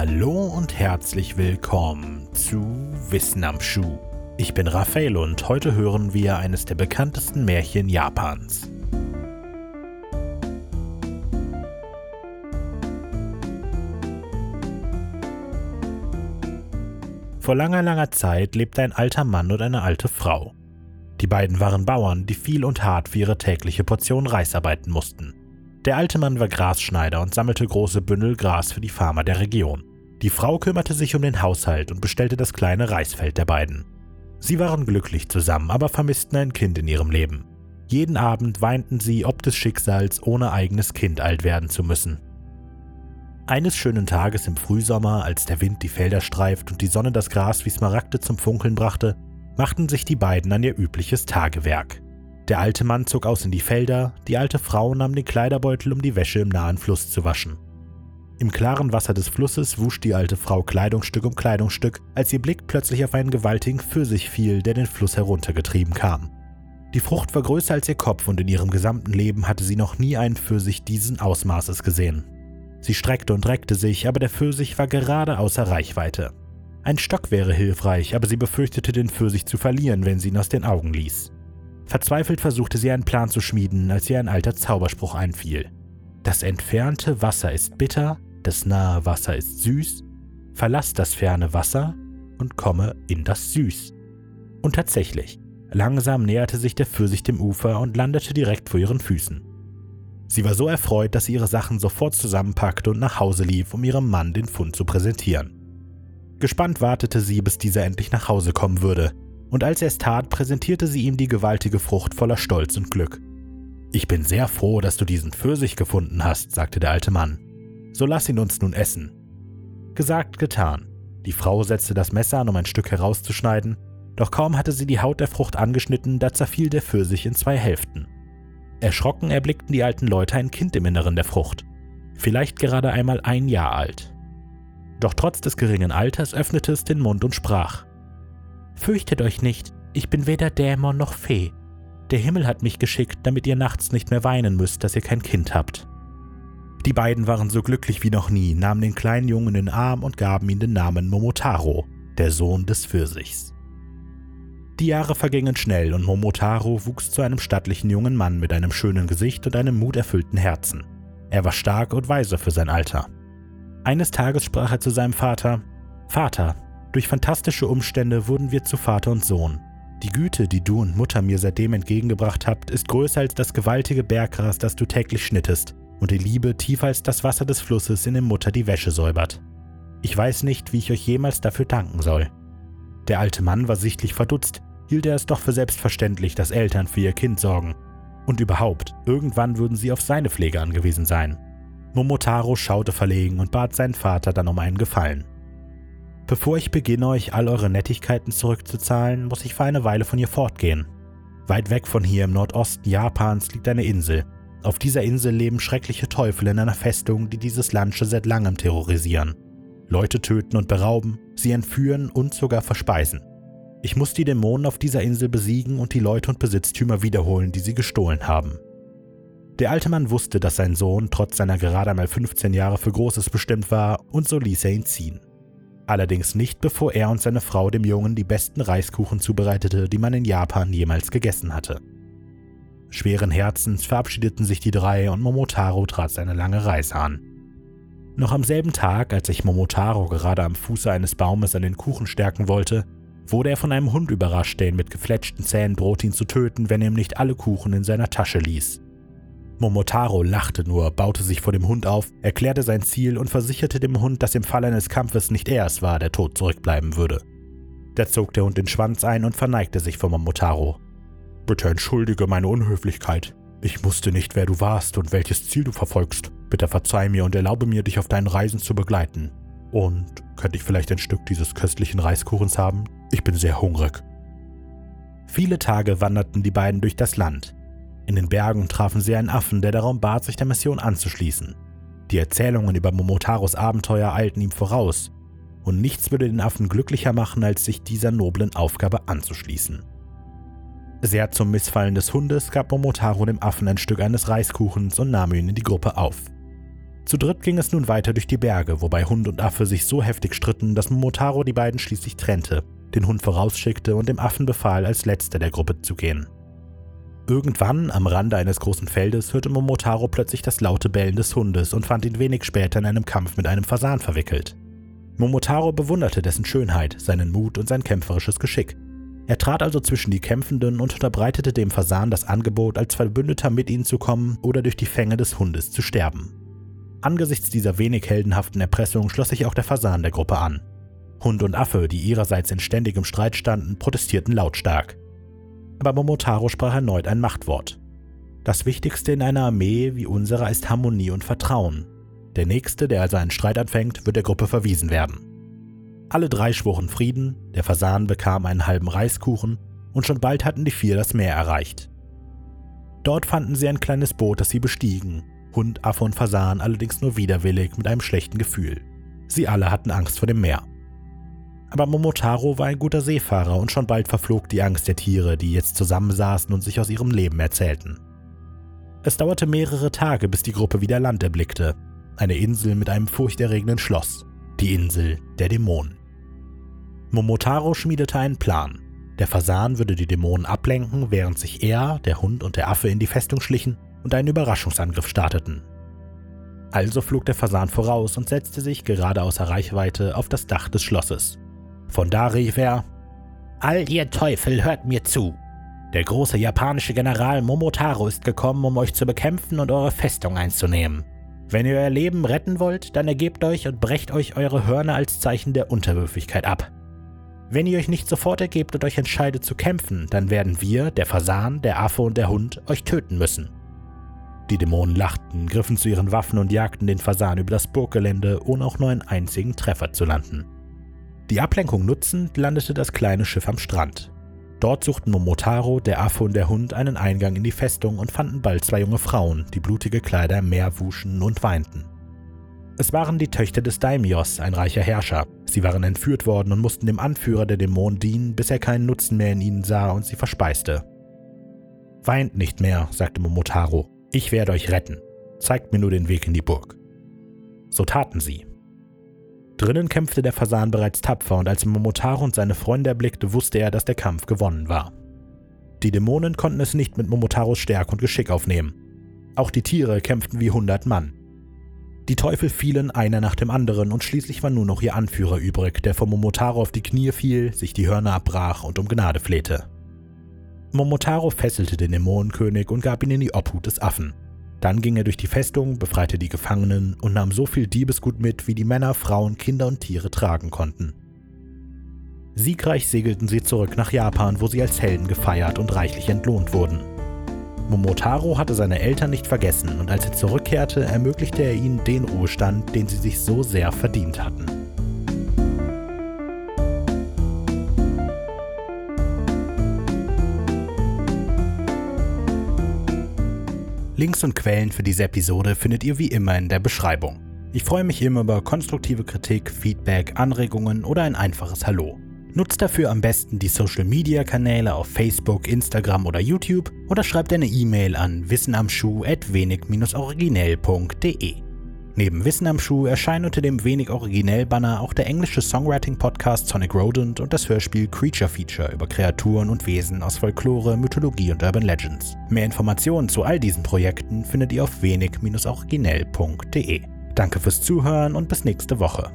Hallo und herzlich willkommen zu Wissen am Schuh. Ich bin Raphael und heute hören wir eines der bekanntesten Märchen Japans. Vor langer, langer Zeit lebte ein alter Mann und eine alte Frau. Die beiden waren Bauern, die viel und hart für ihre tägliche Portion Reis arbeiten mussten. Der alte Mann war Grasschneider und sammelte große Bündel Gras für die Farmer der Region. Die Frau kümmerte sich um den Haushalt und bestellte das kleine Reisfeld der beiden. Sie waren glücklich zusammen, aber vermissten ein Kind in ihrem Leben. Jeden Abend weinten sie ob des Schicksals, ohne eigenes Kind alt werden zu müssen. Eines schönen Tages im Frühsommer, als der Wind die Felder streift und die Sonne das Gras wie Smaragde zum Funkeln brachte, machten sich die beiden an ihr übliches Tagewerk. Der alte Mann zog aus in die Felder, die alte Frau nahm den Kleiderbeutel, um die Wäsche im nahen Fluss zu waschen. Im klaren Wasser des Flusses wusch die alte Frau Kleidungsstück um Kleidungsstück, als ihr Blick plötzlich auf einen gewaltigen Pfirsich fiel, der den Fluss heruntergetrieben kam. Die Frucht war größer als ihr Kopf und in ihrem gesamten Leben hatte sie noch nie einen Pfirsich diesen Ausmaßes gesehen. Sie streckte und reckte sich, aber der Pfirsich war gerade außer Reichweite. Ein Stock wäre hilfreich, aber sie befürchtete den Pfirsich zu verlieren, wenn sie ihn aus den Augen ließ. Verzweifelt versuchte sie einen Plan zu schmieden, als ihr ein alter Zauberspruch einfiel. Das entfernte Wasser ist bitter, das nahe Wasser ist süß, verlass das ferne Wasser und komme in das Süß. Und tatsächlich, langsam näherte sich der Pfirsich dem Ufer und landete direkt vor ihren Füßen. Sie war so erfreut, dass sie ihre Sachen sofort zusammenpackte und nach Hause lief, um ihrem Mann den Fund zu präsentieren. Gespannt wartete sie, bis dieser endlich nach Hause kommen würde, und als er es tat, präsentierte sie ihm die gewaltige Frucht voller Stolz und Glück. Ich bin sehr froh, dass du diesen Pfirsich gefunden hast, sagte der alte Mann. So lass ihn uns nun essen. Gesagt, getan. Die Frau setzte das Messer an, um ein Stück herauszuschneiden, doch kaum hatte sie die Haut der Frucht angeschnitten, da zerfiel der Pfirsich in zwei Hälften. Erschrocken erblickten die alten Leute ein Kind im Inneren der Frucht, vielleicht gerade einmal ein Jahr alt. Doch trotz des geringen Alters öffnete es den Mund und sprach Fürchtet euch nicht, ich bin weder Dämon noch Fee. Der Himmel hat mich geschickt, damit ihr nachts nicht mehr weinen müsst, dass ihr kein Kind habt. Die beiden waren so glücklich wie noch nie, nahmen den kleinen Jungen in den Arm und gaben ihm den Namen Momotaro, der Sohn des Pfirsichs. Die Jahre vergingen schnell und Momotaro wuchs zu einem stattlichen jungen Mann mit einem schönen Gesicht und einem muterfüllten Herzen. Er war stark und weise für sein Alter. Eines Tages sprach er zu seinem Vater: Vater, durch fantastische Umstände wurden wir zu Vater und Sohn. Die Güte, die du und Mutter mir seitdem entgegengebracht habt, ist größer als das gewaltige Berggras, das du täglich schnittest, und die Liebe tiefer als das Wasser des Flusses, in dem Mutter die Wäsche säubert. Ich weiß nicht, wie ich euch jemals dafür danken soll. Der alte Mann war sichtlich verdutzt, hielt er es doch für selbstverständlich, dass Eltern für ihr Kind sorgen. Und überhaupt, irgendwann würden sie auf seine Pflege angewiesen sein. Momotaro schaute verlegen und bat seinen Vater dann um einen Gefallen. Bevor ich beginne, euch all eure Nettigkeiten zurückzuzahlen, muss ich für eine Weile von hier fortgehen. Weit weg von hier im Nordosten Japans liegt eine Insel. Auf dieser Insel leben schreckliche Teufel in einer Festung, die dieses Land schon seit langem terrorisieren. Leute töten und berauben, sie entführen und sogar verspeisen. Ich muss die Dämonen auf dieser Insel besiegen und die Leute und Besitztümer wiederholen, die sie gestohlen haben. Der alte Mann wusste, dass sein Sohn trotz seiner gerade einmal 15 Jahre für Großes bestimmt war, und so ließ er ihn ziehen allerdings nicht bevor er und seine Frau dem Jungen die besten Reiskuchen zubereitete, die man in Japan jemals gegessen hatte. Schweren Herzens verabschiedeten sich die drei und Momotaro trat seine lange Reise an. Noch am selben Tag, als sich Momotaro gerade am Fuße eines Baumes an den Kuchen stärken wollte, wurde er von einem Hund überrascht, der ihn mit gefletschten Zähnen drohte, ihn zu töten, wenn er ihm nicht alle Kuchen in seiner Tasche ließ. Momotaro lachte nur, baute sich vor dem Hund auf, erklärte sein Ziel und versicherte dem Hund, dass im Fall eines Kampfes nicht er es war, der tot zurückbleiben würde. Da zog der Hund den Schwanz ein und verneigte sich vor Momotaro. Bitte entschuldige meine Unhöflichkeit. Ich wusste nicht, wer du warst und welches Ziel du verfolgst. Bitte verzeih mir und erlaube mir, dich auf deinen Reisen zu begleiten. Und könnte ich vielleicht ein Stück dieses köstlichen Reiskuchens haben? Ich bin sehr hungrig. Viele Tage wanderten die beiden durch das Land. In den Bergen trafen sie einen Affen, der darum bat, sich der Mission anzuschließen. Die Erzählungen über Momotaros Abenteuer eilten ihm voraus, und nichts würde den Affen glücklicher machen, als sich dieser noblen Aufgabe anzuschließen. Sehr zum Missfallen des Hundes gab Momotaro dem Affen ein Stück eines Reiskuchens und nahm ihn in die Gruppe auf. Zu dritt ging es nun weiter durch die Berge, wobei Hund und Affe sich so heftig stritten, dass Momotaro die beiden schließlich trennte, den Hund vorausschickte und dem Affen befahl, als letzter der Gruppe zu gehen. Irgendwann, am Rande eines großen Feldes, hörte Momotaro plötzlich das laute Bellen des Hundes und fand ihn wenig später in einem Kampf mit einem Fasan verwickelt. Momotaro bewunderte dessen Schönheit, seinen Mut und sein kämpferisches Geschick. Er trat also zwischen die Kämpfenden und unterbreitete dem Fasan das Angebot, als Verbündeter mit ihnen zu kommen oder durch die Fänge des Hundes zu sterben. Angesichts dieser wenig heldenhaften Erpressung schloss sich auch der Fasan der Gruppe an. Hund und Affe, die ihrerseits in ständigem Streit standen, protestierten lautstark. Aber Momotaro sprach erneut ein Machtwort. Das Wichtigste in einer Armee wie unserer ist Harmonie und Vertrauen. Der Nächste, der also einen Streit anfängt, wird der Gruppe verwiesen werden. Alle drei schworen Frieden, der Fasan bekam einen halben Reiskuchen und schon bald hatten die vier das Meer erreicht. Dort fanden sie ein kleines Boot, das sie bestiegen, Hund, Affe und Fasan allerdings nur widerwillig mit einem schlechten Gefühl. Sie alle hatten Angst vor dem Meer. Aber Momotaro war ein guter Seefahrer und schon bald verflog die Angst der Tiere, die jetzt zusammensaßen und sich aus ihrem Leben erzählten. Es dauerte mehrere Tage, bis die Gruppe wieder Land erblickte, eine Insel mit einem furchterregenden Schloss, die Insel der Dämonen. Momotaro schmiedete einen Plan. Der Fasan würde die Dämonen ablenken, während sich er, der Hund und der Affe in die Festung schlichen und einen Überraschungsangriff starteten. Also flog der Fasan voraus und setzte sich gerade außer Reichweite auf das Dach des Schlosses. Von da rief er: All ihr Teufel, hört mir zu! Der große japanische General Momotaro ist gekommen, um euch zu bekämpfen und eure Festung einzunehmen. Wenn ihr euer Leben retten wollt, dann ergebt euch und brecht euch eure Hörner als Zeichen der Unterwürfigkeit ab. Wenn ihr euch nicht sofort ergebt und euch entscheidet zu kämpfen, dann werden wir, der Fasan, der Affe und der Hund, euch töten müssen. Die Dämonen lachten, griffen zu ihren Waffen und jagten den Fasan über das Burggelände, ohne auch nur einen einzigen Treffer zu landen. Die Ablenkung nutzend landete das kleine Schiff am Strand. Dort suchten Momotaro, der Affe und der Hund einen Eingang in die Festung und fanden bald zwei junge Frauen, die blutige Kleider im Meer wuschen und weinten. Es waren die Töchter des Daimios, ein reicher Herrscher. Sie waren entführt worden und mussten dem Anführer der Dämonen dienen, bis er keinen Nutzen mehr in ihnen sah und sie verspeiste. Weint nicht mehr, sagte Momotaro. Ich werde euch retten. Zeigt mir nur den Weg in die Burg. So taten sie. Drinnen kämpfte der Fasan bereits tapfer und als Momotaro und seine Freunde erblickte, wusste er, dass der Kampf gewonnen war. Die Dämonen konnten es nicht mit Momotaros Stärke und Geschick aufnehmen. Auch die Tiere kämpften wie hundert Mann. Die Teufel fielen einer nach dem anderen und schließlich war nur noch ihr Anführer übrig, der vor Momotaro auf die Knie fiel, sich die Hörner abbrach und um Gnade flehte. Momotaro fesselte den Dämonenkönig und gab ihn in die Obhut des Affen. Dann ging er durch die Festung, befreite die Gefangenen und nahm so viel Diebesgut mit, wie die Männer, Frauen, Kinder und Tiere tragen konnten. Siegreich segelten sie zurück nach Japan, wo sie als Helden gefeiert und reichlich entlohnt wurden. Momotaro hatte seine Eltern nicht vergessen und als er zurückkehrte, ermöglichte er ihnen den Ruhestand, den sie sich so sehr verdient hatten. Links und Quellen für diese Episode findet ihr wie immer in der Beschreibung. Ich freue mich immer über konstruktive Kritik, Feedback, Anregungen oder ein einfaches Hallo. Nutzt dafür am besten die Social Media Kanäle auf Facebook, Instagram oder YouTube oder schreibt eine E-Mail an wissenamschuh@wenig-originell.de. Neben Wissen am Schuh erscheinen unter dem wenig originell Banner auch der englische Songwriting Podcast Sonic Rodent und das Hörspiel Creature Feature über Kreaturen und Wesen aus Folklore, Mythologie und Urban Legends. Mehr Informationen zu all diesen Projekten findet ihr auf wenig-originell.de. Danke fürs Zuhören und bis nächste Woche.